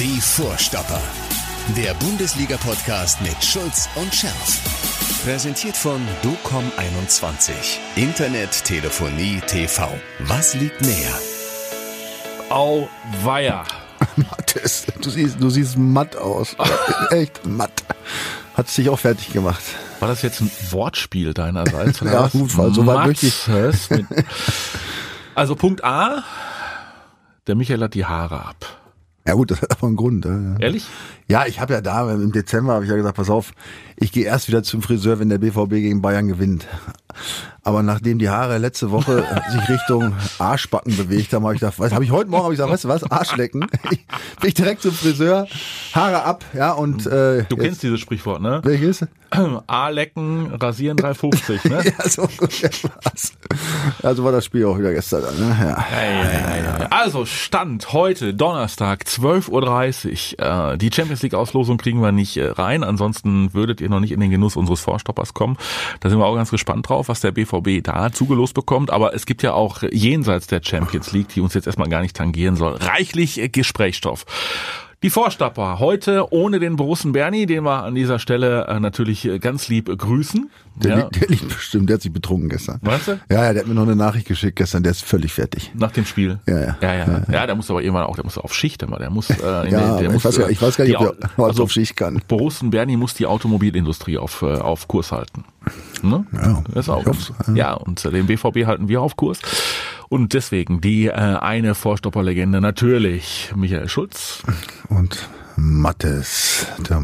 Die Vorstopper. Der Bundesliga-Podcast mit Schulz und Scherf. Präsentiert von DOCOM21. Internet, Telefonie, TV. Was liegt näher? Au weia. Mattes, du siehst, du siehst matt aus. Echt matt. Hat es dich auch fertig gemacht. War das jetzt ein Wortspiel deinerseits? Ja, gut, weil so weit möchte ich- Also Punkt A, der Michael hat die Haare ab. Ja gut, das hat aber einen Grund. Ja, ja. Ehrlich? Ja, ich habe ja da im Dezember habe ich ja gesagt, pass auf, ich gehe erst wieder zum Friseur, wenn der BVB gegen Bayern gewinnt. Aber nachdem die Haare letzte Woche sich Richtung Arschbacken bewegt haben, habe ich gedacht, was habe ich heute Morgen habe ich gesagt, weißt du was, Arschlecken. Ich, bin ich direkt zum Friseur, Haare ab, ja und äh, Du kennst dieses Sprichwort, ne? welches? A lecken, rasieren 3,50, ne? Ja, so ungefähr war's. Also war das Spiel auch wieder gestern. Ne? Ja. Ja, ja, ja, ja. Also Stand heute, Donnerstag, 12.30 Uhr. Äh, die Champions League Auslosung kriegen wir nicht äh, rein. Ansonsten würdet ihr noch nicht in den Genuss unseres Vorstoppers kommen. Da sind wir auch ganz gespannt drauf, was der BVB da zugelost bekommt. Aber es gibt ja auch jenseits der Champions League, die uns jetzt erstmal gar nicht tangieren soll, reichlich äh, Gesprächsstoff. Die Vorstapper heute ohne den Borussen Bernie, den wir an dieser Stelle äh, natürlich äh, ganz lieb grüßen. Der, Ja. liegt, der liegt bestimmt, der hat sich betrunken gestern. Meinst du? Ja, ja, der hat mir noch eine Nachricht geschickt gestern, der ist völlig fertig. Nach dem Spiel. Ja, ja. Ja, ja. Ja, der muss aber irgendwann auch, der muss auf Schicht immer. Der muss, äh, in Ja, den, der aber muss, ich, weiß, gar- äh, ich weiß gar nicht, ob der also auf Schicht kann. Borussen Bernie muss die Automobilindustrie auf, auf Kurs halten. Ne? Ja, das ist auch ich. Ja, und den BVB halten wir auf Kurs. Und deswegen die äh, eine Vorstopperlegende natürlich Michael Schulz. Und Mattes, der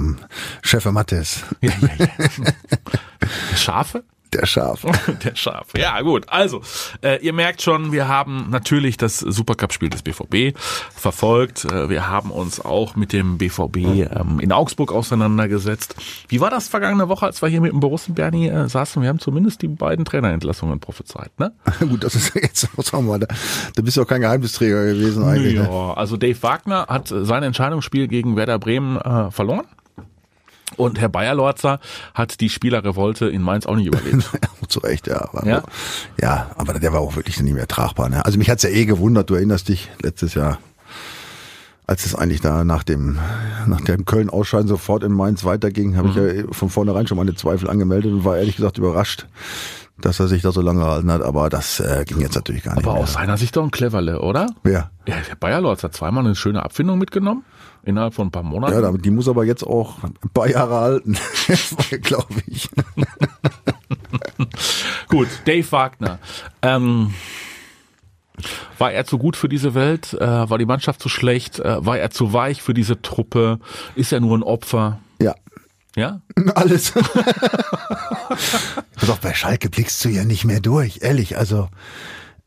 Chef Mattes, Ja, ja, ja. Schafe? Der Schaf. Der Schaf. Ja, gut. Also, äh, ihr merkt schon, wir haben natürlich das Supercup-Spiel des BVB verfolgt. Äh, wir haben uns auch mit dem BVB ähm, in Augsburg auseinandergesetzt. Wie war das vergangene Woche, als wir hier mit dem Borussen Bernie äh, saßen? Wir haben zumindest die beiden Trainerentlassungen prophezeit, ne? Gut, das ist jetzt, was sagen wir, da, da bist du auch kein Geheimnisträger gewesen eigentlich. Ne? Ja, also Dave Wagner hat sein Entscheidungsspiel gegen Werder Bremen äh, verloren. Und Herr Bayerlorzer hat die Spielerrevolte in Mainz auch nicht überlebt. Zu Recht, ja. Aber, Ja? ja, aber der war auch wirklich nicht mehr tragbar. Ne? Also mich hat's ja eh gewundert, du erinnerst dich, letztes Jahr, als es eigentlich da nach dem, nach dem Köln-Ausscheiden sofort in Mainz weiterging, habe ich ja von vornherein schon meine Zweifel angemeldet und war ehrlich gesagt überrascht, dass er sich da so lange gehalten hat. Aber das äh, ging jetzt natürlich gar nicht Aber mehr. aus seiner Sicht doch ein Cleverle, oder? Ja. Ja, der Bayerlorz hat zweimal eine schöne Abfindung mitgenommen. Innerhalb von ein paar Monaten. Ja, damit- die muss aber jetzt auch ein paar Jahre halten, glaube ich. Gut, Dave Wagner. Ähm, war er zu gut für diese Welt? Äh, war die Mannschaft zu schlecht? Äh, war er zu weich für diese Truppe? Ist er nur ein Opfer? Ja, Ja? alles. Pass auf, bei Schalke blickst du ja nicht mehr durch, ehrlich. Also,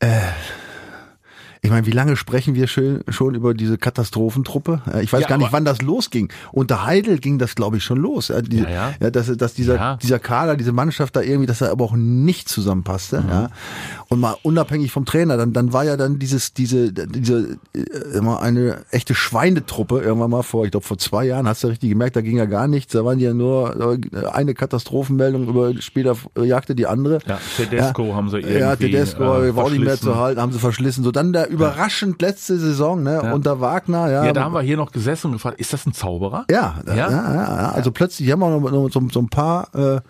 äh, ich meine, wie lange sprechen wir schön, schon über diese Katastrophentruppe? Äh, Ich weiß Ja, gar nicht, wann das losging. Unter Heidel ging das, glaube ich, schon los. Ja, die, Ja, ja. dass, dass dieser, dieser Kader, diese Mannschaft da irgendwie, dass er aber auch nicht zusammenpasste. Ja. Und mal unabhängig vom Trainer, dann, dann war ja dann dieses, diese, diese, äh, immer eine echte Schweinetruppe irgendwann mal vor, ich glaube vor zwei Jahren, hast du richtig gemerkt, da ging ja gar nichts. Da waren ja nur äh, eine Katastrophenmeldung über später äh, jagte die andere. Ja, Tedesco haben sie irgendwie, Ja, Tedesco äh, war auch nicht mehr zu halten, haben sie verschlissen. So dann der überraschend letzte Saison, ne, Ja. unter Wagner, ja. Ja, da haben wir hier noch gesessen und gefragt, ist das ein Zauberer? ja, ja, Ja? ja, ja, ja. Also plötzlich haben wir noch, noch so, so ein paar, äh,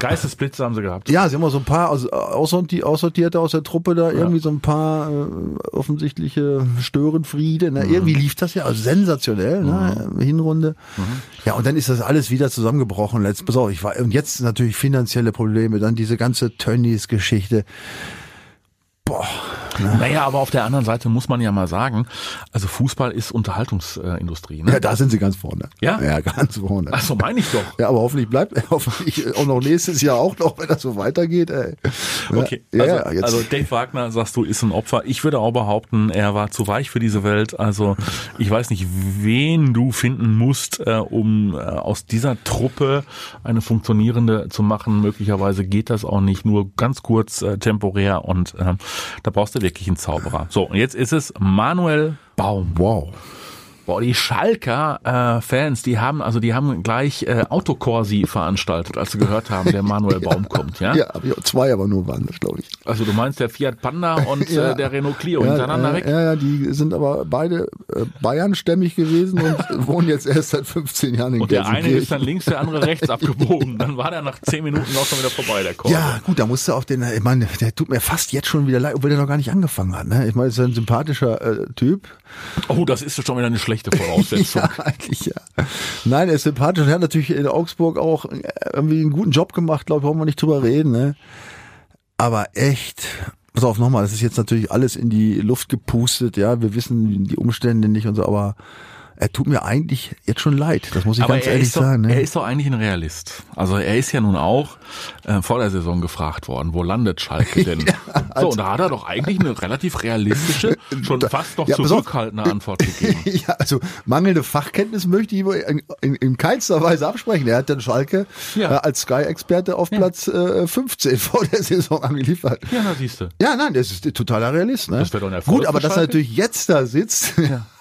Geistesblitze haben sie gehabt. ja, sie haben auch so ein paar aus, aussorti- aussortierte aus der Truppe da, irgendwie so ein paar äh, offensichtliche Störenfriede. Ne? Irgendwie lief das ja also sensationell, ne? Hinrunde. Ja, und dann ist das alles wieder zusammengebrochen. Letzt, pass auf, ich war, und jetzt natürlich finanzielle Probleme, dann diese ganze Tönnies-Geschichte. Boah, Naja, aber auf der anderen Seite muss man ja mal sagen, also Fußball ist Unterhaltungsindustrie. Ne? ja, da sind sie ganz vorne. Ja? Ja, ganz vorne. Ach so, meine ich doch. Ja, aber hoffentlich bleibt er hoffentlich auch noch nächstes Jahr auch noch, wenn das so weitergeht. Ey. Okay, ja, also, ja, also Dave Wagner, sagst du, ist ein Opfer. Ich würde auch behaupten, er war zu weich für diese Welt. Also ich weiß nicht, wen du finden musst, äh, um äh, aus dieser Truppe eine funktionierende zu machen. Möglicherweise geht das auch nicht, nur ganz kurz äh, temporär und äh, da brauchst du wirklich einen Zauberer. So, und jetzt ist es Manuel Baum. wow. Boah, die Schalker äh, Fans, die haben also die haben gleich äh, Autokorsi veranstaltet, als sie gehört haben, der Manuel Baum kommt, ja? Ja, zwei aber nur waren das, glaube ich. Also du meinst der Fiat Panda und Ja. äh, der Renault Clio Ja, hintereinander äh, weg? Ja, ja, die sind aber beide äh, Bayernstämmig gewesen und wohnen jetzt erst seit 15 Jahren in Und der eine ist dann links, der andere rechts abgebogen. Dann war der nach zehn Minuten auch schon wieder vorbei, der Korsi. Ja, gut, da musste auf den, ich meine, der tut mir fast jetzt schon wieder leid, obwohl der noch gar nicht angefangen hat. Ne? Ich meine, ist ein sympathischer äh, Typ. Oh, das ist schon wieder eine schlechte Voraussetzung. Ja, eigentlich ja. Nein, er ist sympathisch und hat natürlich in Augsburg auch äh, irgendwie einen guten Job gemacht, glaube ich, brauchen wir nicht drüber reden. Ne? Aber echt, pass auf nochmal, das ist jetzt natürlich alles in die Luft gepustet, ja, wir wissen die Umstände nicht und so, aber er tut mir eigentlich jetzt schon leid, das muss ich Aber ganz ehrlich doch, sagen. Ne? er ist doch eigentlich ein Realist. Also er ist ja nun auch äh, vor der Saison gefragt worden, wo landet Schalke denn? so, und da hat er doch eigentlich eine relativ realistische, schon fast noch Ja, pass auf. zurückhaltende Antwort gegeben. ja, also mangelnde Fachkenntnis möchte ich ihm in, in, in keinster Weise absprechen. Er hat dann Schalke Ja. äh, als Sky-Experte auf Platz äh, 15 vor der Saison angeliefert. Ja, da siehst du. Ja, nein, das ist totaler Realist. Ne? Das wäre doch ein Erfolg Gut, aber dass er natürlich jetzt da sitzt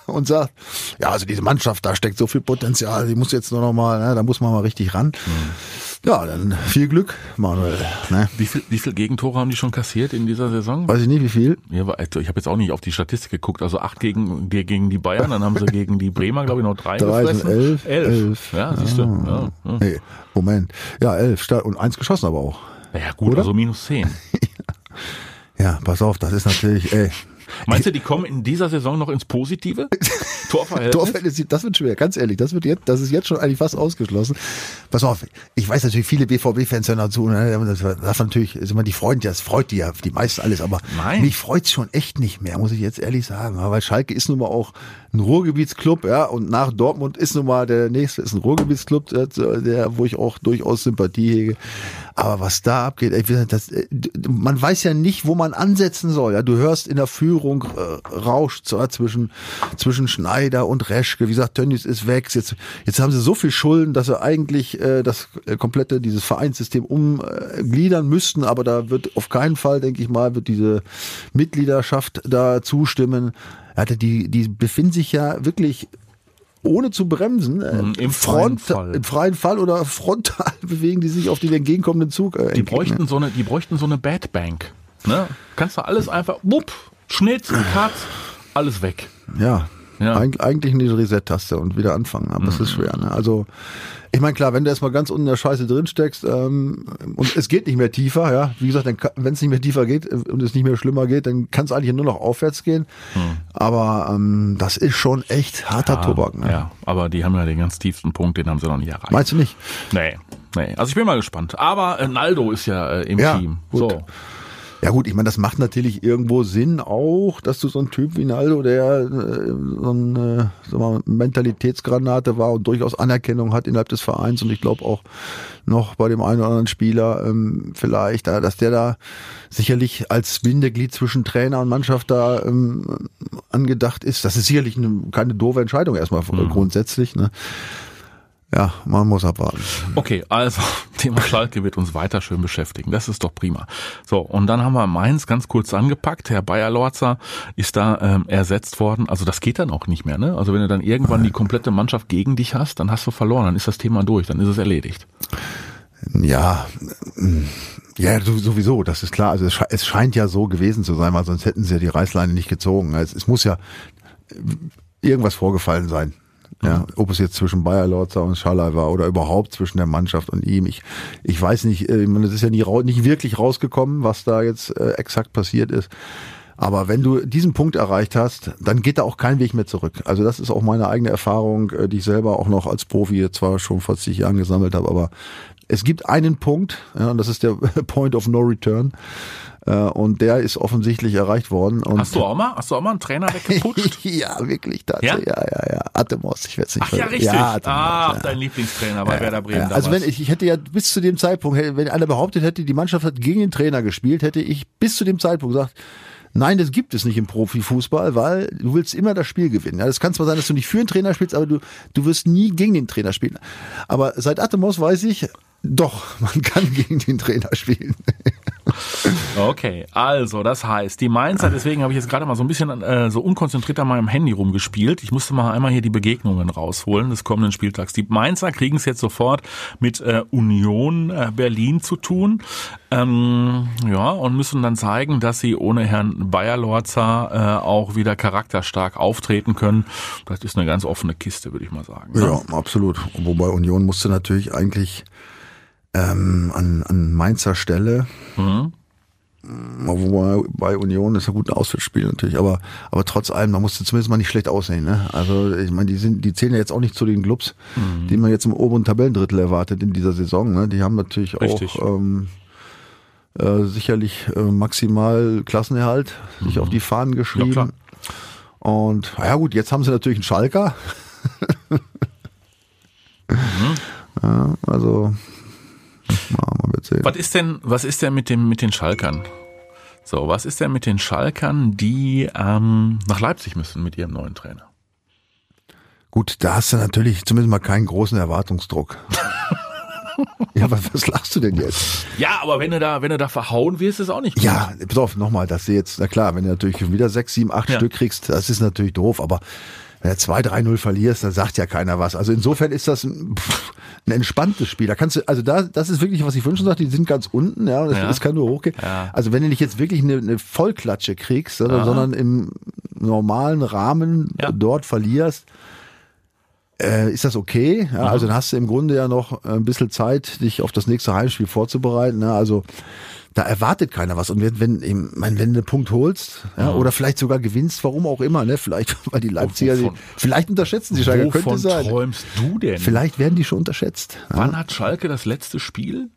und sagt, ja, also diese Mannschaft, da steckt so viel Potenzial, die muss jetzt nur noch mal, ne, da muss man mal richtig ran. Ja, dann viel Glück, Manuel. Ne? Wie viel, wie viel Gegentore haben die schon kassiert in dieser Saison? Weiß ich nicht, wie viel. Ja, also ich habe jetzt auch nicht auf die Statistik geguckt. Also acht gegen, die- gegen die Bayern, dann haben sie gegen die Bremer, glaube ich, noch drei, Drei gefressen. elf. Elf. Elf. Ja, siehst du. Ja, ja. Nee, Moment. Ja, elf und eins geschossen aber auch. ja gut, Oder? also minus zehn. Ja, pass auf, das ist natürlich, ey. Meinst du, die kommen in dieser Saison noch ins Positive? Torverhältnis? Torverhältnis, das wird schwer, ganz ehrlich, das wird jetzt, das ist jetzt schon eigentlich fast ausgeschlossen. Pass auf, ich weiß natürlich, viele BVB-Fans hören dazu, ne, das darf natürlich, ist immer die freuen das freut die ja, die meisten alles, aber Nein. mich freut's schon echt nicht mehr, muss ich jetzt ehrlich sagen, weil Schalke ist nun mal auch ein Ruhrgebietsclub, ja, und nach Dortmund ist nun mal der nächste, ist ein Ruhrgebietsclub, äh, der, wo ich auch durchaus Sympathie hege. Aber was da abgeht, ey, das, äh, man weiß ja nicht, wo man ansetzen soll. Ja, du hörst in der Führung äh, rauscht zwar zwischen zwischen Schneider und Reschke. Wie gesagt, Tönnies ist weg. Jetzt jetzt haben sie so viel Schulden, dass sie eigentlich äh, das äh, komplette dieses Vereinssystem umgliedern müssten. Aber da wird auf keinen Fall, denke ich mal, wird diese Mitgliedschaft da zustimmen. Ja, die die befinden sich ja wirklich ohne zu bremsen, äh, Mhm, im freien Fall. im freien Fall oder frontal bewegen die sich auf den entgegenkommenden Zug. Äh, Die bräuchten so eine, die bräuchten so eine Bad Bank. Ne? Kannst du alles einfach, wupp, Schnitt, Cut, alles weg. Ja. Ja. Eig eigentlich eine Reset-Taste und wieder anfangen, aber es ist schwer. Ne? Also, ich meine, klar, wenn du erstmal ganz unten in der Scheiße drin steckst ähm, und es geht nicht mehr tiefer, ja, wie gesagt, wenn es nicht mehr tiefer geht äh, und es nicht mehr schlimmer geht, dann kann es eigentlich nur noch aufwärts gehen. Aber ähm, das ist schon echt harter Tobak. Ne? Ja, aber die haben ja den ganz tiefsten Punkt, den haben sie noch nicht erreicht. Meinst du nicht? Nee, nee. Also ich bin mal gespannt. Aber äh, Naldo ist ja äh, im Ja, Team. gut. So. Ja gut, ich meine, das macht natürlich irgendwo Sinn auch, dass du so ein Typ wie Naldo, der äh, so eine äh, sag mal, Mentalitätsgranate war und durchaus Anerkennung hat innerhalb des Vereins und ich glaube auch noch bei dem einen oder anderen Spieler ähm, vielleicht, äh, dass der da sicherlich als Bindeglied zwischen Trainer und Mannschaft da ähm, angedacht ist. Das ist sicherlich eine, keine doofe Entscheidung erstmal äh, grundsätzlich. Ne? Ja, man muss abwarten. Okay, also Thema Schalke wird uns weiter schön beschäftigen. Das ist doch prima. So, und dann haben wir Mainz ganz kurz angepackt. Herr Bayer-Lorzer ist da ähm, ersetzt worden. Also das geht dann auch nicht mehr. Ne? Also wenn du dann irgendwann die komplette Mannschaft gegen dich hast, dann hast du verloren. Dann ist das Thema durch. Dann ist es erledigt. Ja, ja, so- sowieso, das ist klar. Also es scheint ja so gewesen zu sein, weil sonst hätten sie ja die Reißleine nicht gezogen. Es, es muss ja irgendwas vorgefallen sein. Ja, ob es jetzt zwischen Bayer Lorzer und Schallei war oder überhaupt zwischen der Mannschaft und ihm. Ich, ich weiß nicht, äh, ich meine, es ist ja nie, nicht wirklich rausgekommen, was da jetzt äh, exakt passiert ist. Aber wenn du diesen Punkt erreicht hast, dann geht da auch kein Weg mehr zurück. Also das ist auch meine eigene Erfahrung, äh, die ich selber auch noch als Profi zwar schon vor zig Jahren gesammelt habe, aber es gibt einen Punkt, ja, und das ist der Point of No Return. Äh, und der ist offensichtlich erreicht worden. Und Hast du auch mal, hast du auch mal einen Trainer weggeputscht? ja, wirklich, tatsächlich. Ja, ja, ja. Atemos, ich werde es nicht Ach ja, richtig. Ja, Atemos, Ach, ja. dein Lieblingstrainer bei Werder Bremen Ja, also wenn damals. ich, ich hätte ja bis zu dem Zeitpunkt, wenn einer behauptet hätte, die Mannschaft hat gegen den Trainer gespielt, hätte ich bis zu dem Zeitpunkt gesagt, nein, das gibt es nicht im Profifußball, weil du willst immer das Spiel gewinnen. Ja, das kann zwar sein, dass du nicht für den Trainer spielst, aber du, du wirst nie gegen den Trainer spielen. Aber seit Atemos weiß ich, doch, man kann gegen den Trainer spielen. Okay, also das heißt, die Mainzer, deswegen habe ich jetzt gerade mal so ein bisschen äh, so unkonzentriert an meinem Handy rumgespielt. Ich musste mal einmal hier die Begegnungen rausholen des kommenden Spieltags. Die Mainzer kriegen es jetzt sofort mit äh, Union äh, Berlin zu tun. Ähm, ja, und müssen dann zeigen, dass sie ohne Herrn Bayerlorzer äh, auch wieder charakterstark auftreten können. Das ist eine ganz offene Kiste, würde ich mal sagen. Ne? Ja, absolut. Wobei Union musste natürlich eigentlich ähm, an, an Mainzer Stelle mhm. Wobei bei Union ist ein gutes Auswärtsspiel natürlich, aber, aber trotz allem, man musste zumindest mal nicht schlecht aussehen. Ne? Also ich meine, die sind, die zählen ja jetzt auch nicht zu den Clubs, mhm. die man jetzt im oberen Tabellendrittel erwartet in dieser Saison. Ne? Die haben natürlich Richtig. auch ähm, äh, sicherlich äh, maximal Klassenerhalt sich mhm. auf die Fahnen geschrieben. Ja, Und ja gut, jetzt haben sie natürlich einen Schalker. mhm. ja, also mal sehen. Was ist denn, was ist denn mit dem, mit den Schalkern? So, was ist denn mit den Schalkern, die ähm, nach Leipzig müssen mit ihrem neuen Trainer? Gut, da hast du natürlich zumindest mal keinen großen Erwartungsdruck. ja, was, was lachst du denn jetzt? Ja, aber wenn du da, wenn du da verhauen wirst, ist auch nicht gut. Ja, pass auf, nochmal, dass du jetzt, na klar, wenn du natürlich wieder sechs, sieben, acht ja. Stück kriegst, das ist natürlich doof, aber wenn du 2-3-0 verlierst, dann sagt ja keiner was. Also insofern ist das pff, ein entspanntes Spiel. Da kannst du, also da, das ist wirklich, was ich vorhin schon sagte, die sind ganz unten, ja, das, ja. das kann nur hochgehen. Ja. Also wenn du nicht jetzt wirklich eine, eine Vollklatsche kriegst, sondern, sondern im normalen Rahmen dort verlierst, äh, ist das okay. Ja, also dann hast du im Grunde ja noch ein bisschen Zeit, dich auf das nächste Heimspiel vorzubereiten. Ne? Also da erwartet keiner was. Und wenn, wenn, eben, wenn du einen Punkt holst, ja, oder vielleicht sogar gewinnst, warum auch immer, ne? Vielleicht, weil die Leipziger, wovon, vielleicht unterschätzen sie Schalke, könnte sein. träumst du denn? Vielleicht werden die schon unterschätzt. Wann ja. hat Schalke das letzte Spiel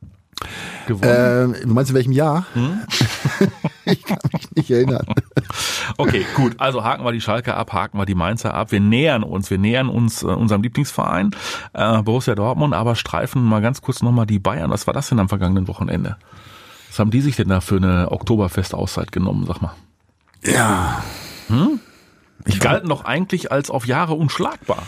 gewonnen? Äh, du meinst in welchem Jahr? Hm? ich kann mich nicht erinnern. Okay, gut. Also haken wir die Schalke ab, haken wir die Mainzer ab. Wir nähern uns, wir nähern uns äh, unserem Lieblingsverein, äh, Borussia Dortmund, aber streifen mal ganz kurz nochmal die Bayern. Was war das denn am vergangenen Wochenende? Was haben die sich denn da für eine Oktoberfest-Auszeit genommen, sag mal? Ja. Hm? Die galten doch eigentlich als auf Jahre unschlagbar.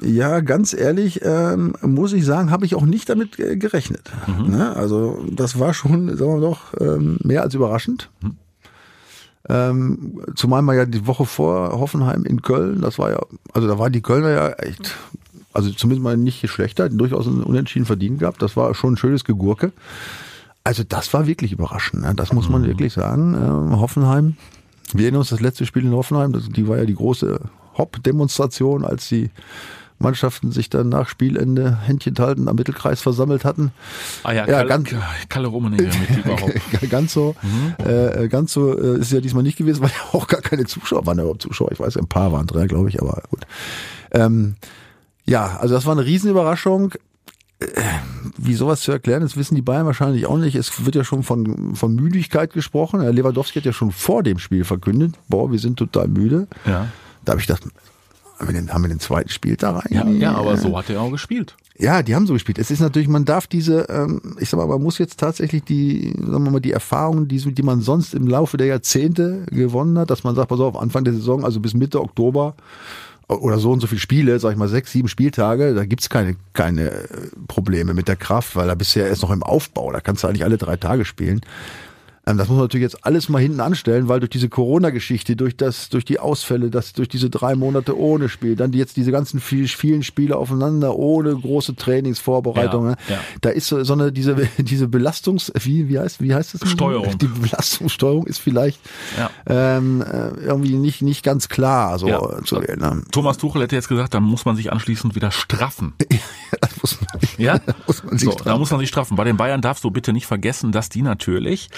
Ja, ganz ehrlich, ähm, muss ich sagen, habe ich auch nicht damit gerechnet. Mhm. Ne? Also das war schon, sagen wir doch, ähm, mehr als überraschend. Mhm. Ähm, zumal man ja die Woche vor Hoffenheim in Köln, das war ja, also da waren die Kölner ja echt, also zumindest mal nicht schlechter, durchaus einen Unentschieden verdient gehabt. Das war schon ein schönes Gegurke. Also das war wirklich überraschend. Ne? Das muss man mhm. wirklich sagen. Äh, Hoffenheim. Wir erinnern uns das letzte Spiel in Hoffenheim. Das, die war ja die große Hopp-Demonstration, als die Mannschaften sich dann nach Spielende Händchen halten am Mittelkreis versammelt hatten. Ah ja, ja Kalle, ganz, Kalle Rummenigge mit überhaupt. ganz so, mhm. äh, ganz so äh, ist ja diesmal nicht gewesen, weil ja auch gar keine Zuschauer waren, überhaupt Zuschauer. Ich weiß, ein paar waren drin, glaube ich, aber gut. Ähm, ja, also das war eine Riesenüberraschung wie sowas zu erklären, das wissen die Bayern wahrscheinlich auch nicht. Es wird ja schon von, von Müdigkeit gesprochen. Herr Lewandowski hat ja schon vor dem Spiel verkündet, boah, wir sind total müde. Ja. Da habe ich gedacht, haben wir, den, haben wir den zweiten Spiel da rein? Ja, ja, aber so hat er auch gespielt. Ja, die haben so gespielt. Es ist natürlich, man darf diese, ähm, ich sag mal, man muss jetzt tatsächlich die, sagen wir mal, die Erfahrungen, die, die man sonst im Laufe der Jahrzehnte gewonnen hat, dass man sagt, pass auf, Anfang der Saison, also bis Mitte Oktober, oder so und so viele Spiele, sag ich mal sechs, sieben Spieltage, da gibt's keine, keine Probleme mit der Kraft, weil da ja erst noch im Aufbau, da kannst du eigentlich alle drei Tage spielen. Ähm, das muss man natürlich jetzt alles mal hinten anstellen, weil durch diese Corona-Geschichte, durch das, durch die Ausfälle, das, durch diese drei Monate ohne Spiel, dann jetzt diese ganzen viel, vielen Spiele aufeinander ohne große Trainingsvorbereitungen, ja, ja. da ist so, so eine diese diese Belastungs wie wie heißt wie heißt das Steuerung die Belastungssteuerung ist vielleicht ja. ähm, äh, irgendwie nicht nicht ganz klar so zu wählen. Ne? Thomas Tuchel hätte jetzt gesagt, da muss man sich anschließend wieder straffen. muss man, ja, muss man sich so, straffen. da muss man sich straffen. Bei den Bayern darfst du bitte nicht vergessen, dass die natürlich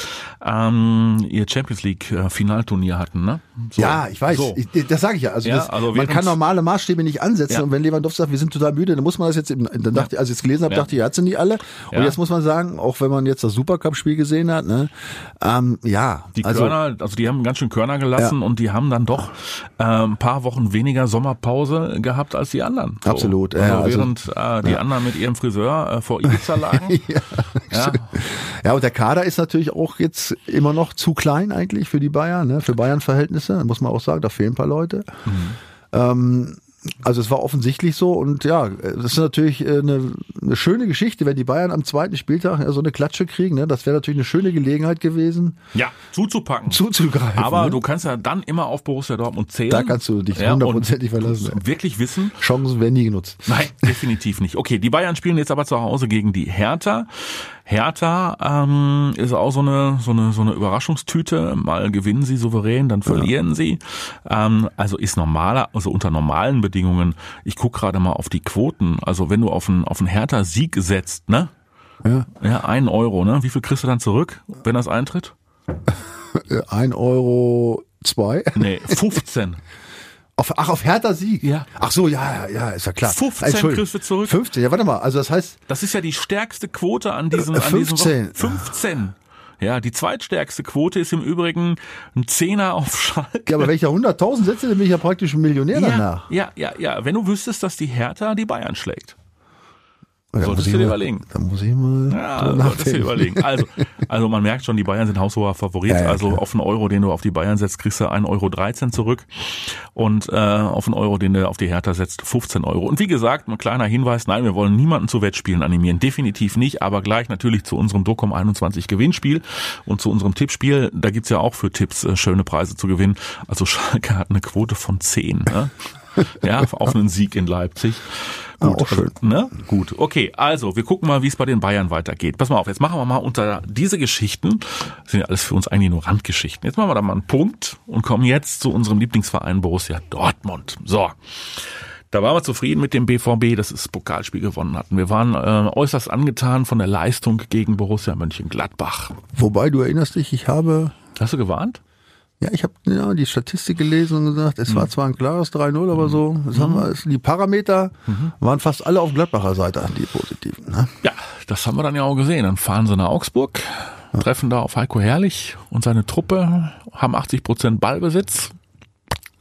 ähm, ihr Champions League äh, Finalturnier hatten, ne? So. Ja, ich weiß. So. Ich, das sage ich ja. Also, ja, das, also man kann normale Maßstäbe nicht ansetzen. Ja. Und wenn Lewandowski sagt, wir sind total müde, dann muss man das jetzt. Eben, dann dachte, ja. als ich es gelesen habe, dachte ich, er hat sie nicht alle. Und jetzt muss man sagen, auch wenn man jetzt das Supercup-Spiel gesehen hat, ne, ähm, ja. Die also, Körner, also die haben ganz schön Körner gelassen und die haben dann doch äh, ein paar Wochen weniger Sommerpause gehabt als die anderen. So. Absolut. Also, also während äh, die anderen mit ihrem Friseur äh, vor Ibiza lagen. ja. ja, und der Kader ist natürlich auch jetzt immer noch zu klein eigentlich für die Bayern, ne? für Bayern-Verhältnisse, muss man auch sagen, da fehlen ein paar Leute. Mhm. Ähm, Also es war offensichtlich so und ja, das ist natürlich äh, eine, eine schöne Geschichte, wenn die Bayern am zweiten Spieltag so eine Klatsche kriegen. Ne? Das wäre natürlich eine schöne Gelegenheit gewesen. Ja, zuzupacken. Zuzugreifen. Aber ne? du kannst ja dann immer auf Borussia Dortmund zählen. Da kannst du dich hundertprozentig ja, verlassen. Wirklich wissen. Chancen werden nie genutzt. Nein, definitiv nicht. Okay, die Bayern spielen jetzt aber zu Hause gegen die Hertha. Hertha ähm, ist auch so eine, so eine so eine Überraschungstüte. Mal gewinnen sie souverän, dann verlieren ja. sie. Ähm, also ist normaler, also unter normalen Bedingungen. Ich guck gerade mal auf die Quoten. Also wenn du auf einen auf einen Hertha Sieg setzt, ne? Ja. Ja, einen Euro, ne? Wie viel kriegst du dann zurück, wenn das eintritt? Ein Euro zwei? Nee, 15. Auf, ach, auf Hertha Sieg? Ja. Ach so, ja, ja, ist ja klar. 15 kriegst du zurück. 15, ja, warte mal, also das heißt... Das ist ja die stärkste Quote an diesem... Äh, 15. An diesem 15. Ja, die zweitstärkste Quote ist im Übrigen ein Zehner auf Schalke. Ja, aber wenn ich da 100.000 setze, dann bin ich ja praktisch ein Millionär ja, danach. Ja, ja, ja. Wenn du wüsstest, dass die Hertha die Bayern schlägt. Da Solltest du dir ich mal- überlegen. Da muss ich mal Ja, solltest du dir überlegen. Also, also man merkt schon, die Bayern sind haushoher Favorit. Ja, ja, also klar. auf einen Euro, den du auf die Bayern setzt, kriegst du 1,13 Euro zurück. Und äh, auf einen Euro, den du auf die Hertha setzt, 15 Euro. Und wie gesagt, ein kleiner Hinweis, nein, wir wollen niemanden zu Wettspielen animieren. Definitiv nicht, aber gleich natürlich zu unserem Docom 21 Gewinnspiel und zu unserem Tippspiel. Da gibt's ja auch für Tipps äh, schöne Preise zu gewinnen. Also Schalke hat eine Quote von 10. Ne? Ja, auf einen Sieg in Leipzig. Ah, Gut, auch schön. Ne? Gut, okay. Also, wir gucken mal, wie es bei den Bayern weitergeht. Pass mal auf, jetzt machen wir mal unter diese Geschichten, das sind ja alles für uns eigentlich nur Randgeschichten. Jetzt machen wir da mal einen Punkt und kommen jetzt zu unserem Lieblingsverein Borussia Dortmund. So. Da waren wir zufrieden mit dem BVB, dass es das Pokalspiel gewonnen hatten. Wir waren äh, äußerst angetan von der Leistung gegen Borussia Mönchengladbach. Wobei, du erinnerst dich, ich habe... Hast du gewarnt? Ja, ich habe ja, die Statistik gelesen und gesagt, es war zwar ein klares 3-0, aber so, das haben wir, es- die Parameter waren fast alle auf Gladbacher Seite, die positiven. Ne? Ja, das haben wir dann ja auch gesehen. Dann fahren sie nach Augsburg, treffen da auf Heiko Herrlich und seine Truppe, haben 80 Prozent Ballbesitz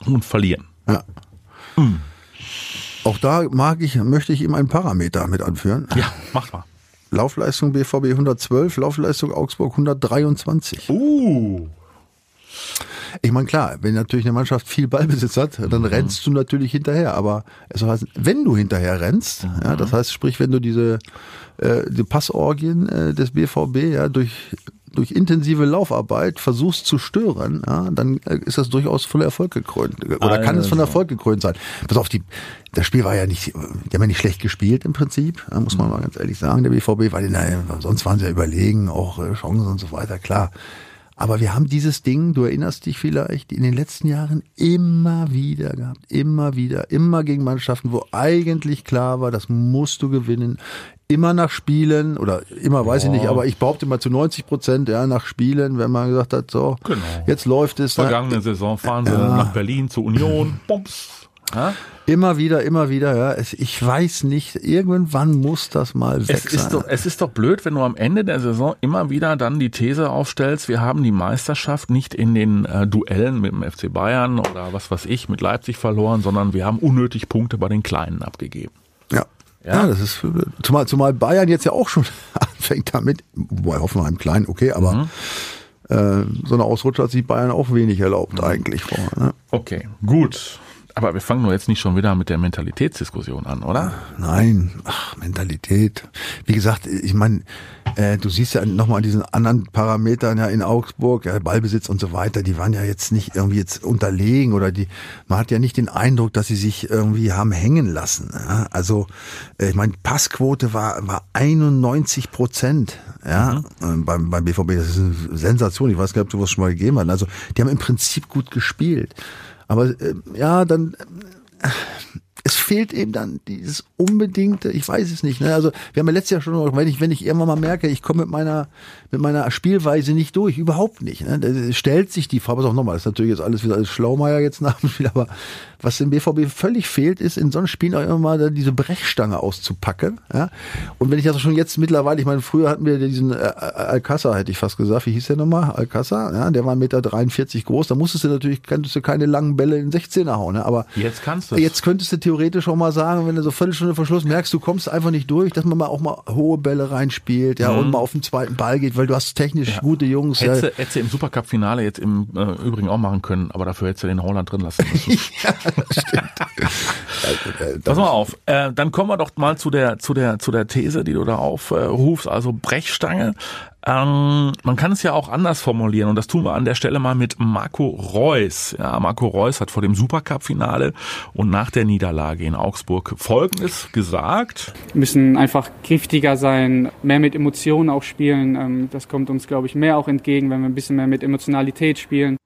und verlieren. Ja. Auch da mag ich, möchte ich ihm einen Parameter mit anführen. Ja, macht mal. Laufleistung BVB 112, Laufleistung Augsburg 123. Uh. Ich meine, klar, wenn natürlich eine Mannschaft viel Ballbesitz hat, dann rennst du natürlich hinterher. Aber es heißt, wenn du hinterher rennst, ja, das heißt, sprich, wenn du diese äh, die Passorgien äh, des BVB ja durch durch intensive Laufarbeit versuchst zu stören, ja, dann äh, ist das durchaus voller Erfolg gekrönt. Oder kann es von Also. Erfolg gekrönt sein. Pass auf, die, das Spiel war ja nicht, die haben ja nicht schlecht gespielt im Prinzip, muss man mal ganz ehrlich sagen, der BVB, weil naja, sonst waren sie ja überlegen, auch äh, Chancen und so weiter, klar. Aber wir haben dieses Ding, du erinnerst dich vielleicht, in den letzten Jahren immer wieder gehabt. Immer wieder. Immer gegen Mannschaften, wo eigentlich klar war, das musst du gewinnen. Immer nach Spielen, oder immer weiß ich nicht, aber ich behaupte mal zu 90 Prozent, ja, nach Spielen, wenn man gesagt hat, so, Genau. jetzt läuft es. ne? Vergangene Saison fahren sie nach Berlin zur Union. Bums. Ja? Immer wieder, immer wieder, ja. Es, ich weiß nicht, irgendwann muss das mal weg Es ist, sein. doch, es ist doch blöd, wenn du am Ende der Saison immer wieder dann die These aufstellst, wir haben die Meisterschaft nicht in den äh, Duellen mit dem FC Bayern oder was weiß ich, mit Leipzig verloren, sondern wir haben unnötig Punkte bei den Kleinen abgegeben. Ja. Ja? Ja, das ist zumal, zumal Bayern jetzt ja auch schon anfängt damit, wobei Hoffenheim klein, okay, aber Mhm. äh, so eine Ausrutscher hat sich Bayern auch wenig erlaubt eigentlich vorher. Ne? Okay, gut. Aber wir fangen nur jetzt nicht schon wieder mit der Mentalitätsdiskussion an, oder? Nein, ach, Mentalität. Wie gesagt, ich meine, äh, du siehst ja nochmal an diesen anderen Parametern ja in Augsburg, ja, Ballbesitz und so weiter, die waren ja jetzt nicht irgendwie jetzt unterlegen oder die, man hat ja nicht den Eindruck, dass sie sich irgendwie haben hängen lassen. Ja? Also, äh, ich meine, Passquote war, war 91 Prozent. Ja, äh, beim, beim BVB, das ist eine Sensation. Ich weiß gar nicht, ob du was schon mal gegeben hast. Also, die haben im Prinzip gut gespielt. Aber äh, ja, dann es fehlt eben dann dieses unbedingte, ich weiß es nicht. Ne? Also wir haben ja letztes Jahr schon, wenn ich wenn ich irgendwann mal merke, ich komme mit meiner mit meiner Spielweise nicht durch, überhaupt nicht. Ne? Da stellt sich die Frage, pass auf nochmal, das ist natürlich jetzt alles wieder alles Schlaumeier jetzt nach dem Spiel, aber was dem BVB völlig fehlt, ist in so einem Spiel auch immer mal diese Brechstange auszupacken. Ja? Und wenn ich das schon jetzt mittlerweile, ich meine, früher hatten wir diesen äh, Alcázar, hätte ich fast gesagt, wie hieß der nochmal? Alcázar, ja, der war 1,43 Meter groß, da musstest du natürlich, könntest du keine langen Bälle in 16er hauen, ne? aber Jetzt kannst du Jetzt könntest du theoretisch auch mal sagen, wenn du so Viertelstunde vor Schluss merkst, du kommst einfach nicht durch, dass man mal auch mal hohe Bälle reinspielt, ja, und mal auf den zweiten Ball geht, weil du hast technisch gute Jungs. Ja. Hättest du, hättest du im Supercup-Finale jetzt im äh, Übrigen auch machen können, aber dafür hättest du den Holland drin lassen müssen. ja, das stimmt. äh, Pass mal auf, äh, dann kommen wir doch mal zu der zu der zu der These, die du da aufrufst, also Brechstange. Ähm, man kann es ja auch anders formulieren und das tun wir an der Stelle mal mit Marco Reus. Ja, Marco Reus hat vor dem Supercup-Finale und nach der Niederlage in Augsburg Folgendes gesagt. Wir müssen einfach kräftiger sein, mehr mit Emotionen auch spielen. Ähm, das kommt uns, glaube ich, mehr auch entgegen, wenn wir ein bisschen mehr mit Emotionalität spielen.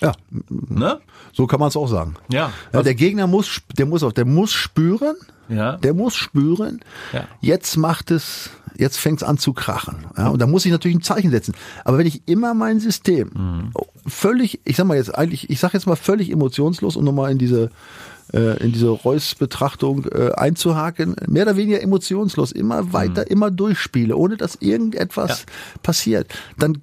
Ja, ne? So kann man es auch sagen. Ja. ja. Der Gegner muss, der muss auch, der muss spüren. Ja. Der muss spüren. Ja. Jetzt macht es jetzt fängt es an zu krachen. Ja, und da muss ich natürlich ein Zeichen setzen. Aber wenn ich immer mein System mhm. völlig, ich sag mal jetzt eigentlich, ich sag jetzt mal völlig emotionslos, um nochmal in diese äh, in diese Reus-Betrachtung äh, einzuhaken, mehr oder weniger emotionslos, immer weiter, mhm. immer durchspiele, ohne dass irgendetwas ja. passiert, dann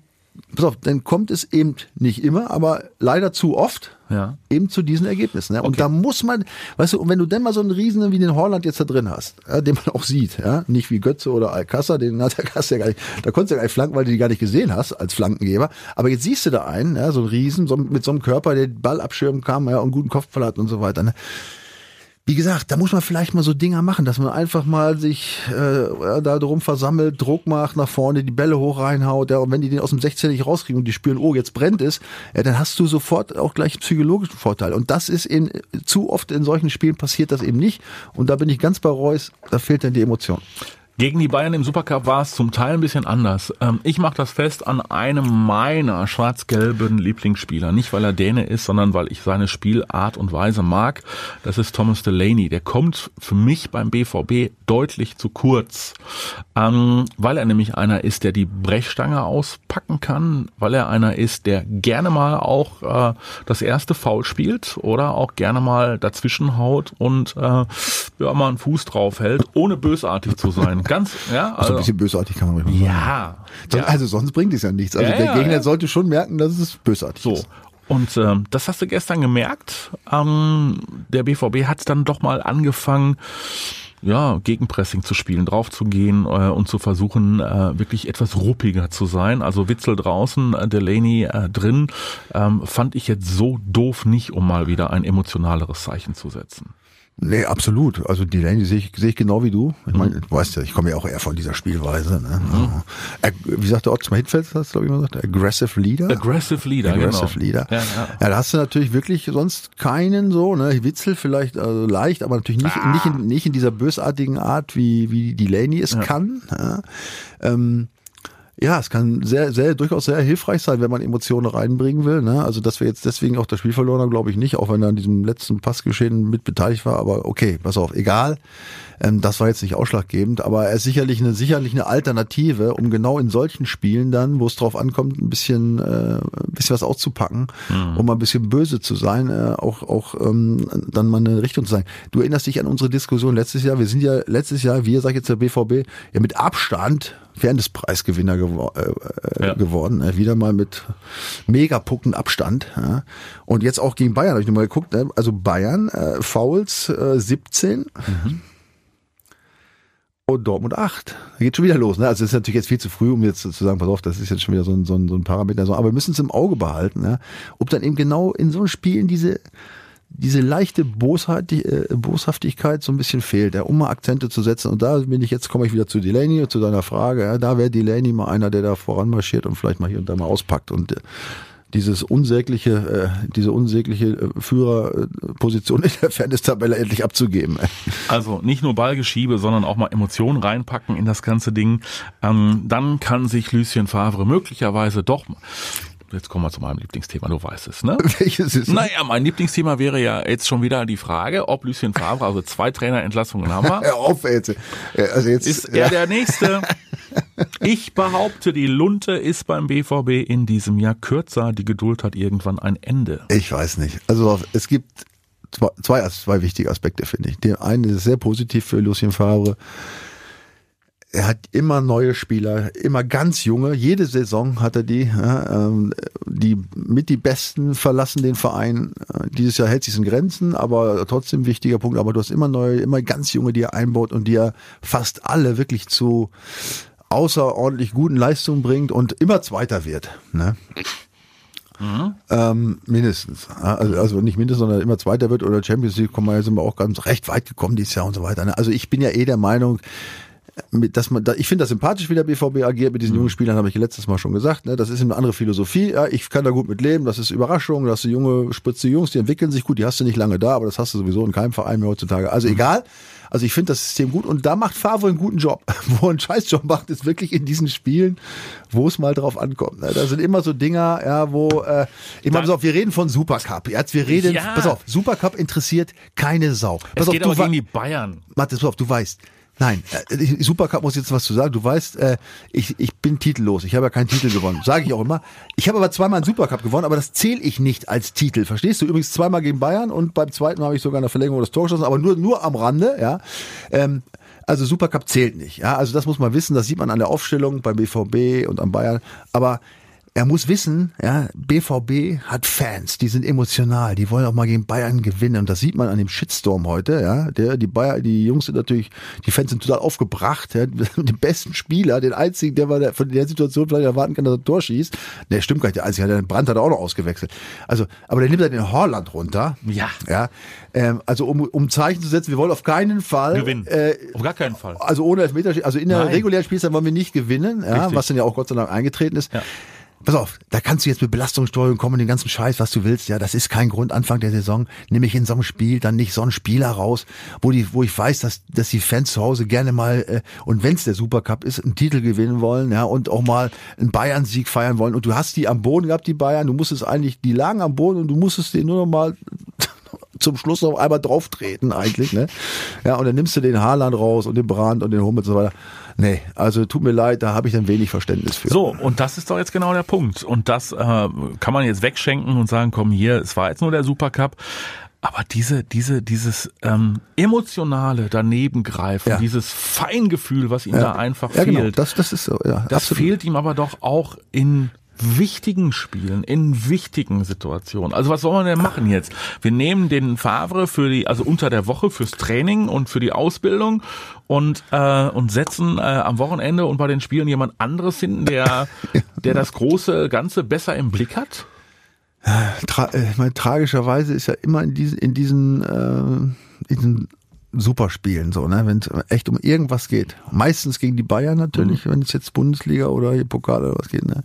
pass auf, dann kommt es eben nicht immer, aber leider zu oft ja. eben zu diesen Ergebnissen. Ne? Und okay. da muss man, weißt du, wenn du denn mal so einen Riesen wie den Holland jetzt da drin hast, ja, den man auch sieht, ja, nicht wie Götze oder Alcázar, den hat der Alcázar ja gar nicht, da konntest du ja gar nicht flanken, weil du die gar nicht gesehen hast als Flankengeber. Aber jetzt siehst du da einen, ja, so einen Riesen, so, mit so einem Körper, der den Ball abschirmen kann, ja, und einen guten Kopfball hat und so weiter. Ne? Wie gesagt, da muss man vielleicht mal so Dinger machen, dass man einfach mal sich äh, da drum versammelt, Druck macht, nach vorne die Bälle hoch reinhaut, ja, und wenn die den aus dem 16 nicht rauskriegen und die spüren, oh, jetzt brennt es, ja, dann hast du sofort auch gleich einen psychologischen Vorteil. Und das ist in zu oft in solchen Spielen passiert das eben nicht. Und da bin ich ganz bei Reus, da fehlt dann die Emotion. Gegen die Bayern im Supercup war es zum Teil ein bisschen anders. Ähm, ich mache das fest an einem meiner schwarz-gelben Lieblingsspieler. Nicht, weil er Däne ist, sondern weil ich seine Spielart und Weise mag. Das ist Thomas Delaney. Der kommt für mich beim BVB deutlich zu kurz. Ähm, weil er nämlich einer ist, der die Brechstange auspacken kann. Weil er einer ist, der gerne mal auch äh, das erste Foul spielt. Oder auch gerne mal dazwischen haut und äh, ja, mal einen Fuß drauf hält, ohne bösartig zu sein ganz, ja. Also, also ein bisschen bösartig kann man ruhig ja, sagen. Ja. Also sonst bringt es ja nichts. Also ja, der Gegner ja. sollte schon merken, dass es bösartig so. ist. Und ähm, das hast du gestern gemerkt. Ähm, der BVB hat dann doch mal angefangen, ja, Gegenpressing zu spielen, drauf zu gehen äh, und zu versuchen, äh, wirklich etwas ruppiger zu sein. Also Witzel draußen, äh, Delaney äh, drin, ähm, fand ich jetzt so doof nicht, um mal wieder ein emotionaleres Zeichen zu setzen. Nee, absolut. Also die Lane sehe ich, sehe ich genau wie du. Ich meine, du weißt ja, ich komme ja auch eher von dieser Spielweise. Ne? Mhm. Wie sagt der Ottmar Hitfeld, das glaube ich mal gesagt? Aggressive Leader. Aggressive Leader, Aggressive genau. Leader. Ja, ja. ja, da hast du natürlich wirklich sonst keinen so, ne? Witzel vielleicht also leicht, aber natürlich nicht, ah. nicht, in, nicht in dieser bösartigen Art, wie, wie Delaney es ja. kann. Ja. Ähm, ja, es kann sehr, sehr, durchaus sehr hilfreich sein, wenn man Emotionen reinbringen will. Ne? Also, dass wir jetzt deswegen auch das Spiel verloren haben, glaube ich nicht, auch wenn er an diesem letzten Passgeschehen mit beteiligt war. Aber okay, pass auf, egal. Ähm, das war jetzt nicht ausschlaggebend, aber er ist sicherlich eine, sicherlich eine Alternative, um genau in solchen Spielen dann, wo es drauf ankommt, ein bisschen, äh, ein bisschen was auszupacken, mhm. um ein bisschen böse zu sein, äh, auch, auch ähm, dann mal eine Richtung zu sein. Du erinnerst dich an unsere Diskussion letztes Jahr. Wir sind ja letztes Jahr, wir, sag ich jetzt der BVB, ja mit Abstand Fairness-Preisgewinner gewo äh, äh, ja. geworden. Äh, wieder mal mit Megapunkten Abstand. Ja. Und jetzt auch gegen Bayern habe ich nochmal geguckt. Ne? Also Bayern, äh, Fouls äh, 17. Mhm. Und Dortmund 8. Da geht schon wieder los. Ne? Also es ist natürlich jetzt viel zu früh, um jetzt zu sagen, pass auf, das ist jetzt schon wieder so ein, so ein, so ein Parameter. Aber wir müssen es im Auge behalten, ne? ob dann eben genau in so einem Spielen diese diese leichte Boshaftig, äh, Boshaftigkeit so ein bisschen fehlt, ja, um mal Akzente zu setzen. Und da bin ich jetzt, komme ich wieder zu Delaney, zu deiner Frage. Ja, da wäre Delaney mal einer, der da voranmarschiert und vielleicht mal hier und da mal auspackt und äh, dieses unsägliche, äh, diese unsägliche äh, Führerposition in der Fairness-Tabelle endlich abzugeben. Also nicht nur Ballgeschiebe, sondern auch mal Emotionen reinpacken in das ganze Ding. Ähm, dann kann sich Lucien Favre möglicherweise doch Jetzt kommen wir zu meinem Lieblingsthema, du weißt es, ne? Welches ist Naja, mein Lieblingsthema wäre ja jetzt schon wieder die Frage, ob Lucien Favre, also zwei Trainerentlassungen haben wir. Hör auf, jetzt. Also jetzt ist er ja. der Nächste? Ich behaupte, die Lunte ist beim BVB in diesem Jahr kürzer. Die Geduld hat irgendwann ein Ende. Ich weiß nicht. Also es gibt zwei, zwei, zwei wichtige Aspekte, finde ich. Der eine ist sehr positiv für Lucien Favre er hat immer neue Spieler, immer ganz junge. Jede Saison hat er die. Ja, ähm, die mit die Besten verlassen den Verein. Dieses Jahr hält sich in Grenzen, aber trotzdem wichtiger Punkt. Aber du hast immer neue, immer ganz junge, die er einbaut und die er fast alle wirklich zu außerordentlich guten Leistungen bringt und immer Zweiter wird. Ne? Mhm. Ähm, mindestens. Also, also nicht mindestens, sondern immer Zweiter wird oder Champions League kommen wir, sind wir auch ganz recht weit gekommen dieses Jahr und so weiter. Ne? Also ich bin ja eh der Meinung, dass man, ich finde das sympathisch, wie der BVB agiert mit diesen jungen Spielern, habe ich letztes Mal schon gesagt. Ne? Das ist eine andere Philosophie. Ja, ich kann da gut mit leben. Das ist Überraschung. Das sind junge, spritze Jungs, die entwickeln sich gut. Die hast du nicht lange da, aber das hast du sowieso in keinem Verein mehr heutzutage. Also mhm. egal. Also ich finde das System gut und da macht Favre einen guten Job. Wo er einen Scheißjob macht, ist wirklich in diesen Spielen, wo es mal drauf ankommt. Ne? Da sind immer so Dinger, ja, wo äh, ich meine, pass auf, wir reden von Supercup. Jetzt wir reden, ja. pass auf, Supercup interessiert keine Sau. Pass es auf, geht du aber gegen die Bayern. Matthias, pass auf, du weißt, Nein, äh, Supercup muss jetzt was zu sagen. Du weißt, äh, ich, ich bin titellos. Ich habe ja keinen Titel gewonnen. Sage ich auch immer. Ich habe aber zweimal einen Supercup gewonnen, aber das zähle ich nicht als Titel. Verstehst du? Übrigens zweimal gegen Bayern und beim zweiten habe ich sogar eine Verlängerung das Tor geschossen, aber nur, nur am Rande, ja. Ähm, also Supercup zählt nicht. Ja, also das muss man wissen. Das sieht man an der Aufstellung beim BVB und am Bayern. Aber er muss wissen, ja, BVB hat Fans, die sind emotional, die wollen auch mal gegen Bayern gewinnen und das sieht man an dem Shitstorm heute, ja. Der, die Bayern, die Jungs sind natürlich, die Fans sind total aufgebracht, ja. Den besten Spieler, den einzigen, der mal von der Situation vielleicht erwarten kann, dass er ein Tor schießt. Der stimmt gar nicht, der einzige, der Brand hat er auch noch ausgewechselt. Also, aber der nimmt halt den Horland runter. Ja. Ja. Ähm, also um, um Zeichen zu setzen, wir wollen auf keinen Fall gewinnen. Äh, auf gar keinen Fall. Also ohne Elfmeter, also in der Nein. regulären Spielzeit wollen wir nicht gewinnen, ja, Richtig. was dann ja auch Gott sei Dank eingetreten ist. Ja pass auf, da kannst du jetzt mit Belastungssteuerung kommen, den ganzen Scheiß, was du willst. Ja, das ist kein Grund Anfang der Saison. Nehme ich in so einem Spiel dann nicht so einen Spieler raus, wo die, wo ich weiß, dass, dass die Fans zu Hause gerne mal äh, und wenn es der Supercup ist, einen Titel gewinnen wollen, ja und auch mal einen Bayern-Sieg feiern wollen. Und du hast die am Boden gehabt, die Bayern. Du musstest eigentlich, die lagen am Boden und du musstest den nur noch mal zum Schluss noch einmal drauf treten eigentlich, ne? Ja, und dann nimmst du den Haaland raus und den Brand und den Hummels und so weiter. Nee, also tut mir leid, da habe ich dann wenig Verständnis für. So, und das ist doch jetzt genau der Punkt. Und das äh, kann man jetzt wegschenken und sagen, komm hier, es war jetzt nur der Supercup. Aber diese, diese, dieses ähm, emotionale Danebengreifen, ja. dieses Feingefühl, was ihm ja. da einfach ja, genau. fehlt, genau. das, das ist so, ja. Das absolut. fehlt ihm aber doch auch in wichtigen Spielen, in wichtigen Situationen. Also was soll man denn machen jetzt? Wir nehmen den Favre für die, also unter der Woche fürs Training und für die Ausbildung und äh, und setzen äh, am Wochenende und bei den Spielen jemand anderes hin, der der das große Ganze besser im Blick hat. Tra äh, ich meine, tragischerweise ist ja immer in diesen in diesen äh, in diesen Superspielen so, ne, wenn es echt um irgendwas geht. Meistens gegen die Bayern natürlich, mhm. wenn es jetzt Bundesliga oder Pokal oder was geht, ne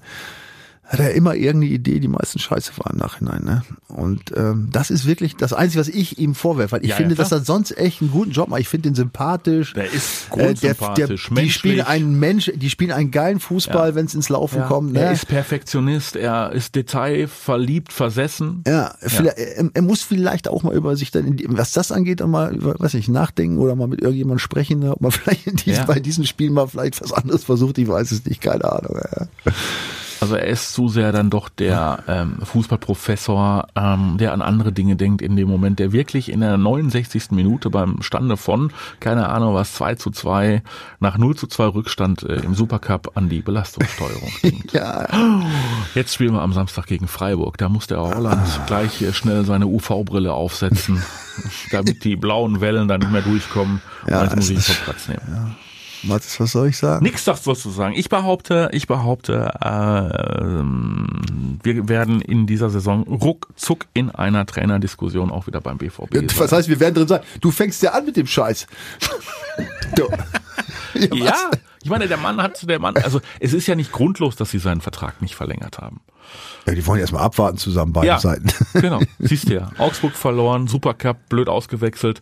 hat er immer irgendeine Idee, die meisten scheiße war im Nachhinein. Ne? Und ähm, das ist wirklich das Einzige, was ich ihm vorwerfe. Weil ich ja, finde, ja, dass er sonst echt einen guten Job macht. Ich finde den sympathisch. Der ist grundsympathisch, äh, der, der, Die spielen einen Mensch, die spielen einen geilen Fußball, ja. wenn es ins Laufen kommt. Ne? Er ist Perfektionist, er ist detailverliebt, versessen. Ja, vielleicht, er, er, muss vielleicht auch mal über sich dann, die, was das angeht, mal über, weiß nicht, nachdenken oder mal mit irgendjemandem sprechen, ob man vielleicht in diesen, bei diesen Spielen mal vielleicht was anderes versucht. Ich weiß es nicht, keine Ahnung. Ja. Also er ist zu sehr dann doch der ähm, Fußballprofessor, ähm, der an andere Dinge denkt in dem Moment, der wirklich in der 69. Minute beim Stande von, keine Ahnung was, 2 zu 2 nach 0 zu 2 Rückstand äh, im Supercup an die Belastungssteuerung denkt. ja. Jetzt spielen wir am Samstag gegen Freiburg. Da muss der Holland ah. gleich äh, schnell seine UV-Brille aufsetzen, damit die blauen Wellen dann nicht mehr durchkommen. Ja, und jetzt muss ich vom Platz nehmen. Ja. Mathis, was soll ich sagen? Nix das sollst du sagen. Ich behaupte, ich behaupte, äh, wir werden in dieser Saison ruckzuck in einer Trainerdiskussion auch wieder beim BVB. Ja, was heißt, wir werden drin sein? Du fängst ja an mit dem Scheiß. ja, ja, ich meine, der Mann hat, der Mann, also es ist ja nicht grundlos, dass sie seinen Vertrag nicht verlängert haben. Ja, die wollen erstmal abwarten zusammen, beide ja, Seiten. Genau, siehst du ja. Augsburg verloren, Supercup, blöd ausgewechselt.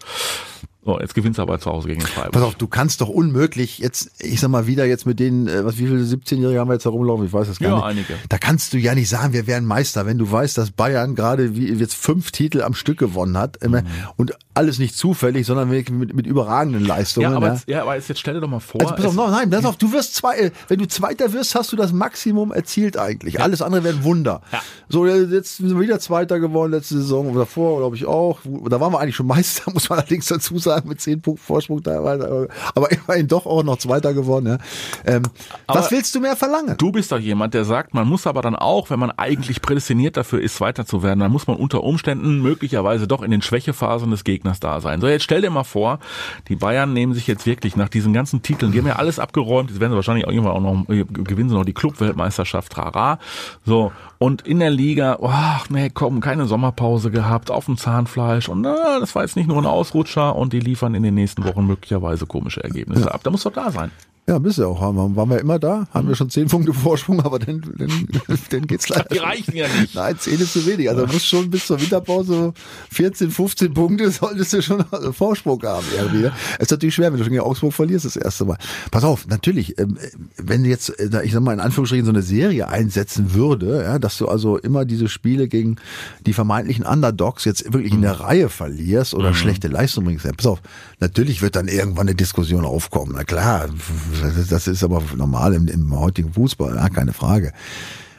So, jetzt gewinnst du aber zu Hause gegen den Freiburg. Pass auf, du kannst doch unmöglich jetzt, ich sag mal wieder jetzt mit denen, äh, was wie viele 17-Jährige haben wir jetzt da rumlaufen, ich weiß das gar ja, nicht. einige. Da kannst du ja nicht sagen, wir wären Meister, wenn du weißt, dass Bayern gerade wie jetzt fünf Titel am Stück gewonnen hat mhm. und alles nicht zufällig, sondern mit, mit, überragenden Leistungen. Ja, aber, ja. Jetzt, ja, aber jetzt stell dir doch mal vor. Also, pass auf, no, nein, pass auf, du wirst zwei, äh, wenn du Zweiter wirst, hast du das Maximum erzielt eigentlich. Ja. Alles andere wären Wunder. Ja. So, jetzt sind wir wieder Zweiter geworden letzte Saison oder davor, glaube ich auch. Da waren wir eigentlich schon Meister, muss man allerdings dazu sagen mit zehn Punkten Vorsprung teilweise, aber immerhin doch auch noch Zweiter geworden. Ja. Ähm, was willst du mehr verlangen? Du bist doch jemand, der sagt, man muss aber dann auch, wenn man eigentlich prädestiniert dafür ist, weiter zu werden, dann muss man unter Umständen möglicherweise doch in den Schwächephasen des Gegners da sein. So, jetzt stell dir mal vor, die Bayern nehmen sich jetzt wirklich nach diesen ganzen Titeln, die haben ja alles abgeräumt, jetzt werden sie wahrscheinlich auch irgendwann auch noch, äh, gewinnen sie noch die Clubweltmeisterschaft, trara. So, und in der Liga, ach nee, komm, keine Sommerpause gehabt, auf dem Zahnfleisch und na, das war jetzt nicht nur ein Ausrutscher und die liefern in den nächsten Wochen möglicherweise komische Ergebnisse ab. Da muss doch da sein. Ja, bist du auch. Haben, waren wir immer da? Haben wir schon zehn Punkte Vorsprung, aber dann, dann, dann geht's leider. Die reichen ja nicht. Nein, zehn ist zu wenig. Also du musst schon bis zur Winterpause 14, 15 Punkte solltest du schon Vorsprung haben irgendwie. Es ist natürlich schwer, wenn du schon gegen Augsburg verlierst das erste Mal. Pass auf, natürlich, ähm, wenn du jetzt, äh, ich sag mal in Anführungsstrichen so eine Serie einsetzen würde, ja, dass du also immer diese Spiele gegen die vermeintlichen Underdogs jetzt wirklich in der mhm. Reihe verlierst oder mhm. schlechte Leistung bringst. Ja, pass auf, natürlich wird dann irgendwann eine Diskussion aufkommen. Na klar, das ist aber normal im, im heutigen Fußball, ja, keine Frage.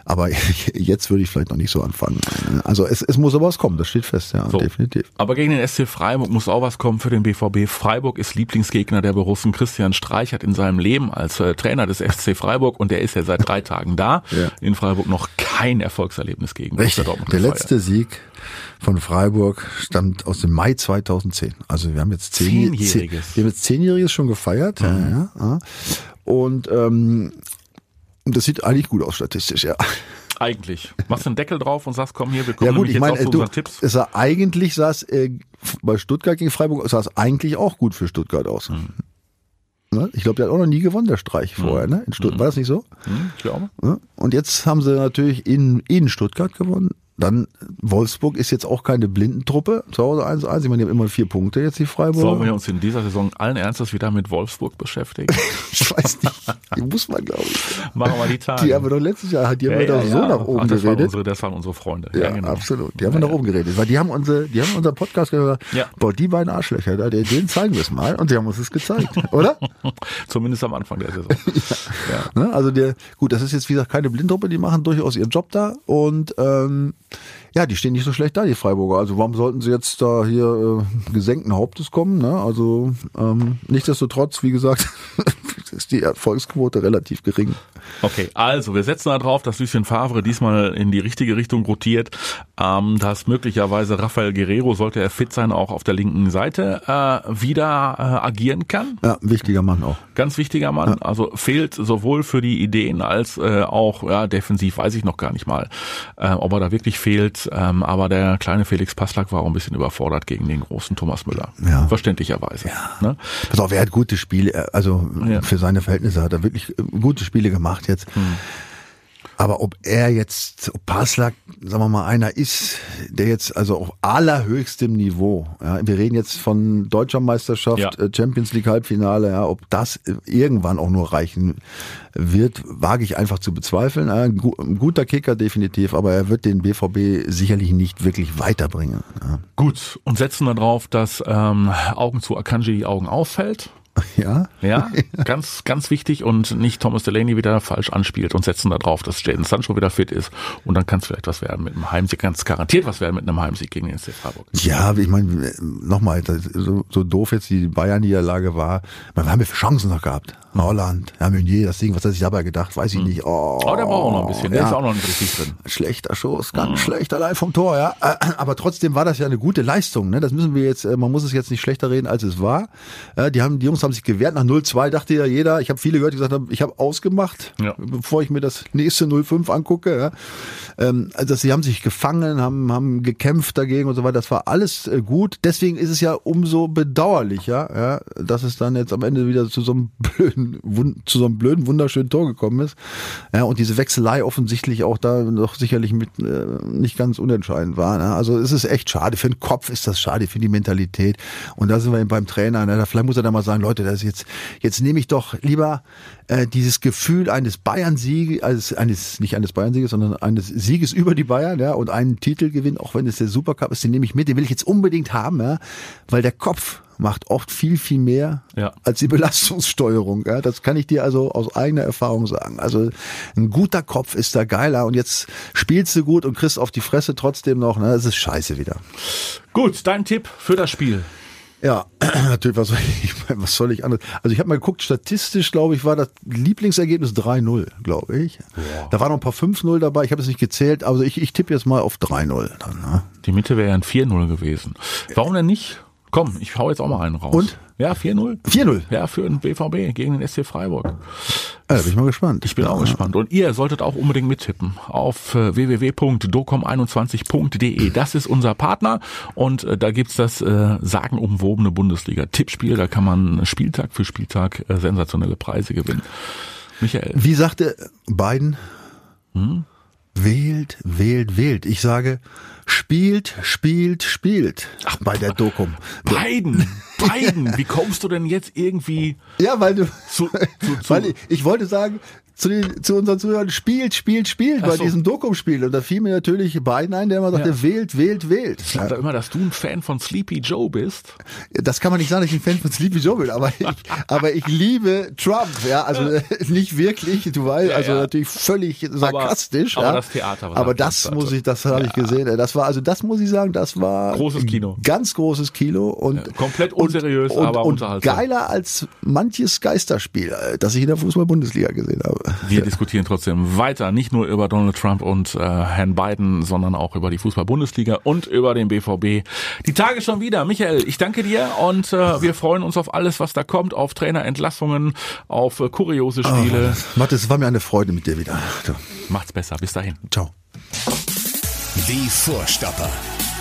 Aber jetzt würde ich vielleicht noch nicht so anfangen. Also es, es muss aber was kommen, das steht fest, ja, so. definitiv. Aber gegen den SC Freiburg muss auch was kommen für den BVB. Freiburg ist Lieblingsgegner der Borussen. Christian Streich hat in seinem Leben als äh, Trainer des SC Freiburg und der ist ja seit drei Tagen da, ja. in Freiburg noch kein Erfolgserlebnis gegen Richtig. Dortmund. Der letzte Sieg von Freiburg stammt aus dem Mai 2010. Also wir haben jetzt zehn, Zehnjähriges. Zehn, wir haben jetzt zehnjähriges schon gefeiert. Mhm. Ja, ja, ja. Und ähm, das sieht eigentlich gut aus statistisch, ja. Eigentlich. Machst du einen Deckel drauf und sagst, komm hier, wir kommen ja, gut, ich meine, du, Tipps. Es sah eigentlich es äh, bei Stuttgart gegen Freiburg sah es eigentlich auch gut für Stuttgart aus. Mhm. Ich glaube, der hat auch noch nie gewonnen, der Streich mhm. vorher, ne? In Stuttgart. Mhm. War das nicht so? Mhm, ich glaube. Ne? Und jetzt haben sie natürlich in, in Stuttgart gewonnen. Dann Wolfsburg ist jetzt auch keine Blindentruppe. Zu Hause 1-1. Ich meine, die haben immer vier Punkte jetzt, die Freiburg. Sollen wir uns in dieser Saison allen Ernstes wieder mit Wolfsburg beschäftigen? ich weiß nicht. Die muss man, glaube ich. Machen wir die Tage. Die haben wir doch letztes Jahr, die haben ja, wir doch ja, so nach oben Ach, das geredet. Waren unsere, das waren unsere Freunde. Ja, genau. absolut. Die haben wir nach oben geredet. Weil die haben unsere, die haben unser Podcast gesagt, ja. boah, die beiden Arschlöcher, da, denen zeigen wir es mal. Und sie haben uns es gezeigt, oder? Zumindest am Anfang der Saison. ja. Ne? Also der, gut, das ist jetzt, wie gesagt, keine Blindtruppe, die machen durchaus ihren Job da und ähm, ja, die stehen nicht so schlecht da, die Freiburger. Also warum sollten sie jetzt da hier äh, gesenkten Hauptes kommen? Ne? Also ähm, nichtsdestotrotz, wie gesagt, ist die Erfolgsquote relativ gering. Okay, also wir setzen da drauf, dass Lucien Favre diesmal in die richtige Richtung rotiert, ähm, dass möglicherweise Rafael Guerrero, sollte er fit sein, auch auf der linken Seite äh, wieder äh, agieren kann. Ja, wichtiger Mann auch. Ganz wichtiger Mann. Ja. Also fehlt sowohl für die Ideen als äh, auch ja, defensiv, weiß ich noch gar nicht mal, äh, ob er da wirklich fehlt. Ähm, aber der kleine Felix Passlack war auch ein bisschen überfordert gegen den großen Thomas Müller. Ja. Verständlicherweise. Ja. Ne? Pass auf, er hat gute Spiele, äh, also ja. für seine Verhältnisse hat er wirklich äh, gute Spiele gemacht jetzt. Hm. Aber ob er jetzt, ob Paslak, sagen wir mal, einer ist, der jetzt also auf allerhöchstem Niveau, ja, wir reden jetzt von deutscher Meisterschaft, ja. Äh, Champions League Halbfinale, ja, ob das irgendwann auch nur reichen wird, wage ich einfach zu bezweifeln. Ein guter Kicker definitiv, aber er wird den BVB sicherlich nicht wirklich weiterbringen. Ja. Gut, und setzen wir darauf, dass ähm, Augen zu Akanji die Augen auffällt. Ja? Ja, ganz, ganz wichtig und nicht Thomas Delaney wieder falsch anspielt und setzen da drauf, dass Jaden Sancho wieder fit ist und dann kann es vielleicht was werden mit einem Heimsieg, ganz garantiert was werden mit einem Heimsieg gegen den SC Freiburg. Ja, ich meine, nochmal, so, so doof jetzt die Bayern-Niederlage war, wir haben ja Chancen noch gehabt. Holland, Herr Meunier, das Ding, was hat sich dabei gedacht, weiß ich hm. nicht. Oh, oh der braucht auch noch ein bisschen, der ja. ist auch noch nicht richtig drin. Schlechter Schuss, ganz mhm. schlecht, allein vom Tor, ja. Aber trotzdem war das ja eine gute Leistung, ne? Das müssen wir jetzt, äh, man muss es jetzt nicht schlechter reden, als es war. Die haben, die Jungs haben sich gewehrt nach 0-2, dachte ja jeder, ich habe viele gehört, die gesagt haben, ich habe ausgemacht, ja. bevor ich mir das nächste 0-5 angucke. Ja. Ähm, also sie haben sich gefangen, haben, haben gekämpft dagegen und so weiter. Das war alles äh, gut. Deswegen ist es ja umso bedauerlicher, ja, dass es dann jetzt am Ende wieder zu so einem blöden zu so einem blöden, wunderschönen Tor gekommen ist. Ja, und diese Wechselei offensichtlich auch da noch sicherlich mit äh, nicht ganz unentscheidend war. Ne? Also es ist echt schade. Für den Kopf ist das schade, für die Mentalität. Und da sind wir eben beim Trainer. Ne? Vielleicht muss er dann mal sagen, Leute, das ist jetzt, jetzt nehme ich doch lieber äh, dieses Gefühl eines Bayern-Sieges, also eines, nicht eines Bayern-Sieges, sondern eines Sieges über die Bayern, ja, und einen Titelgewinn, auch wenn es der Supercup ist, den nehme ich mit, den will ich jetzt unbedingt haben, ja, weil der Kopf macht oft viel, viel mehr ja. als die Belastungssteuerung. Ja, das kann ich dir also aus eigener Erfahrung sagen. Also ein guter Kopf ist da geiler und jetzt spielst du gut und kriegst auf die Fresse trotzdem noch. Ne? Das ist scheiße wieder. Gut, dein Tipp für das Spiel. Ja, natürlich, was soll ich, was soll ich anderes? Also ich habe mal geguckt, statistisch, glaube ich, war das Lieblingsergebnis 3-0, glaube ich. Da waren noch ein paar 5-0 dabei, ich habe es nicht gezählt, also ich, ich tippe jetzt mal auf 3-0 dann. Ne? Die Mitte wäre ja ein 4-0 gewesen. Warum denn nicht? Komm, ich hau jetzt auch mal einen raus. Und? Ja, 4-0. 4-0. Ja, für den BVB gegen den SC Freiburg. Ja, da bin ich mal gespannt. Ich bin auch gespannt. Und ihr solltet auch unbedingt mittippen auf äh, www.docom21.de. Das ist unser Partner und äh, da gibt's das äh, sagenumwobene Bundesliga-Tippspiel. Da kann man Spieltag für Spieltag äh, sensationelle Preise gewinnen. Michael. Wie sagte Biden? Hm? Wählt, wählt, wählt. Ich sage, spielt, spielt, spielt. Ach, bei der Dokum. Biden, Biden, wie kommst du denn jetzt irgendwie? Ja, weil du, zu, zu, zu weil ich, ich wollte sagen, zu, den, zu unseren Zuhörern, spielt, spielt, spielt bei so. diesem Dokum-Spiel. Und da fiel mir natürlich Biden ein, der immer sagte, Ja. wählt, wählt, wählt. Ich sag da immer, dass du ein Fan von Sleepy Joe bist. Das kann man nicht sagen, dass ich ein Fan von Sleepy Joe bin, aber ich, aber ich liebe Trump, ja, also äh, nicht wirklich, du weißt, Ja, also ja. natürlich völlig sarkastisch, aber ja. das Theater, was aber er das hatte. muss ich, das habe ich gesehen, das war, also das muss ich sagen, das war Großes Kino. ganz großes Kino und Ja, komplett unseriös, und, aber und unterhaltsam. geiler als manches Geisterspiel, äh, das ich in der Fußball-Bundesliga gesehen habe. Wir diskutieren trotzdem weiter, nicht nur über Donald Trump und äh, Herrn Biden, sondern auch über die Fußball-Bundesliga und über den BVB. Die Tage schon wieder. Michael, ich danke dir und äh, wir freuen uns auf alles, was da kommt, auf Trainerentlassungen, auf äh, kuriose Spiele. Matt, es war mir eine Freude mit dir wieder. Macht's besser. Bis dahin. Ciao. Die Vorstopper.